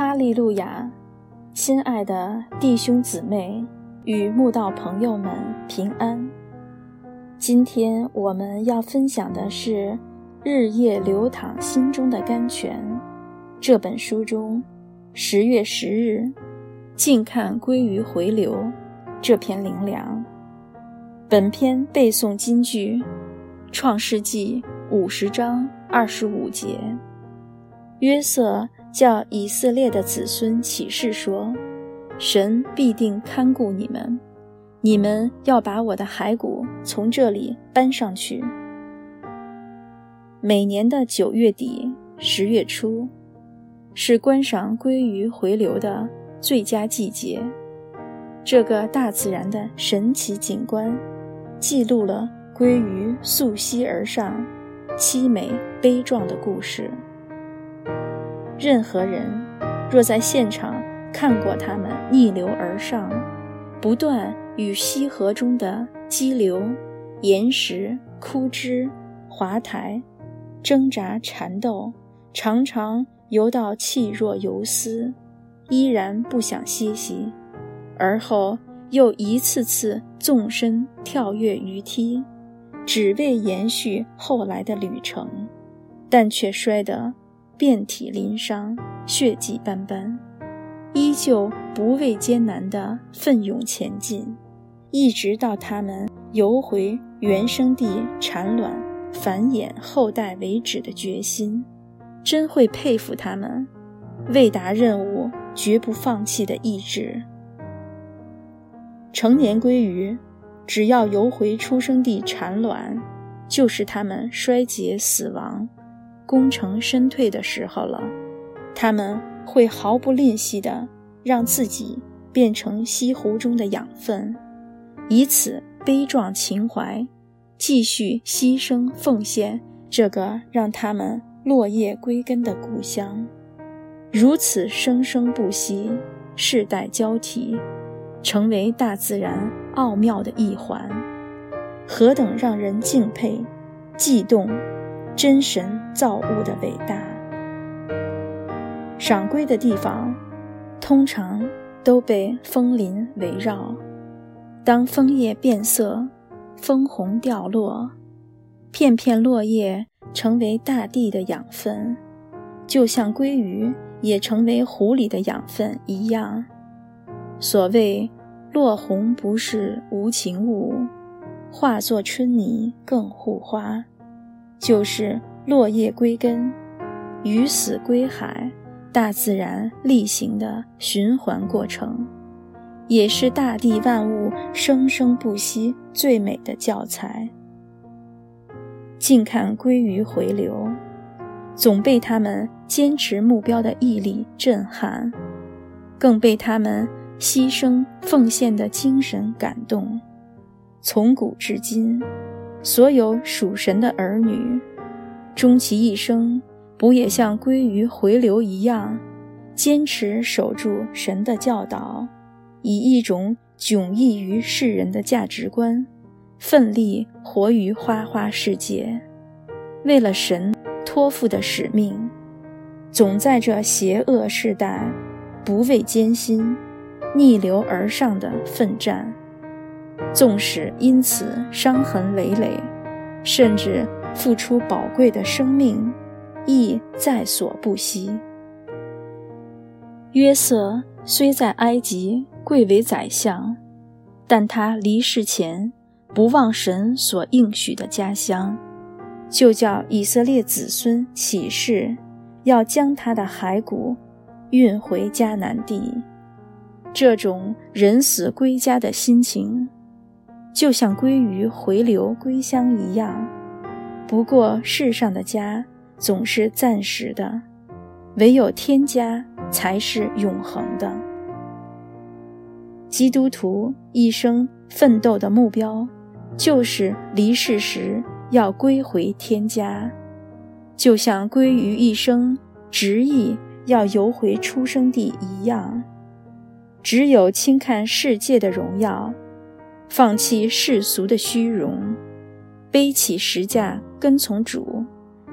哈利路亚，亲爱的弟兄姊妹与慕道朋友们平安。今天我们要分享的是《日夜流淌心中的甘泉》这本书中十月十日“静看归于回流”这篇灵粮。本篇背诵金句：《创世纪》五十章二十五节，约瑟。叫以色列的子孙起誓说：“神必定看顾你们，你们要把我的骸骨从这里搬上去。”每年的九月底、十月初，是观赏鲑鱼回流的最佳季节。这个大自然的神奇景观，记录了鲑鱼溯溪而上、凄美悲壮的故事。任何人若在现场看过他们逆流而上，不断与溪河中的激流、岩石、枯枝、滑台挣扎缠斗，常常游到气若游丝，依然不想歇息，而后又一次次纵身跳跃鱼梯，只为延续后来的旅程，但却摔得。遍体鳞伤，血迹斑斑，依旧不畏艰难地奋勇前进，一直到他们游回原生地产卵、繁衍后代为止的决心，真会佩服他们为达任务绝不放弃的意志。成年鲑鱼，只要游回出生地产卵，就是它们衰竭死亡。功成身退的时候了，他们会毫不吝惜地让自己变成西湖中的养分，以此悲壮情怀，继续牺牲奉献这个让他们落叶归根的故乡，如此生生不息，世代交替，成为大自然奥妙的一环，何等让人敬佩、悸动！真神造物的伟大。赏龟的地方，通常都被枫林围绕。当枫叶变色，枫红掉落，片片落叶成为大地的养分，就像鲑鱼也成为湖里的养分一样。所谓“落红不是无情物，化作春泥更护花”。就是落叶归根，鱼死归海，大自然例行的循环过程，也是大地万物生生不息最美的教材。近看鲑鱼回流，总被他们坚持目标的毅力震撼，更被他们牺牲奉献的精神感动。从古至今。所有属神的儿女，终其一生，不也像鲑鱼回流一样，坚持守住神的教导，以一种迥异于世人的价值观，奋力活于花花世界，为了神托付的使命，总在这邪恶时代，不畏艰辛，逆流而上的奋战。纵使因此伤痕累累，甚至付出宝贵的生命，亦在所不惜。约瑟虽在埃及贵为宰相，但他离世前不忘神所应许的家乡，就叫以色列子孙起誓，要将他的骸骨运回迦南地。这种人死归家的心情。就像鲑鱼回流归乡一样，不过世上的家总是暂时的，唯有天家才是永恒的。基督徒一生奋斗的目标，就是离世时要归回天家，就像鲑鱼一生执意要游回出生地一样。只有轻看世界的荣耀。放弃世俗的虚荣，背起十架跟从主，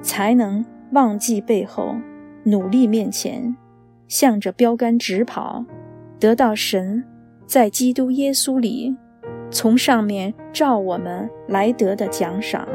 才能忘记背后，努力面前，向着标杆直跑，得到神在基督耶稣里从上面照我们来得的奖赏。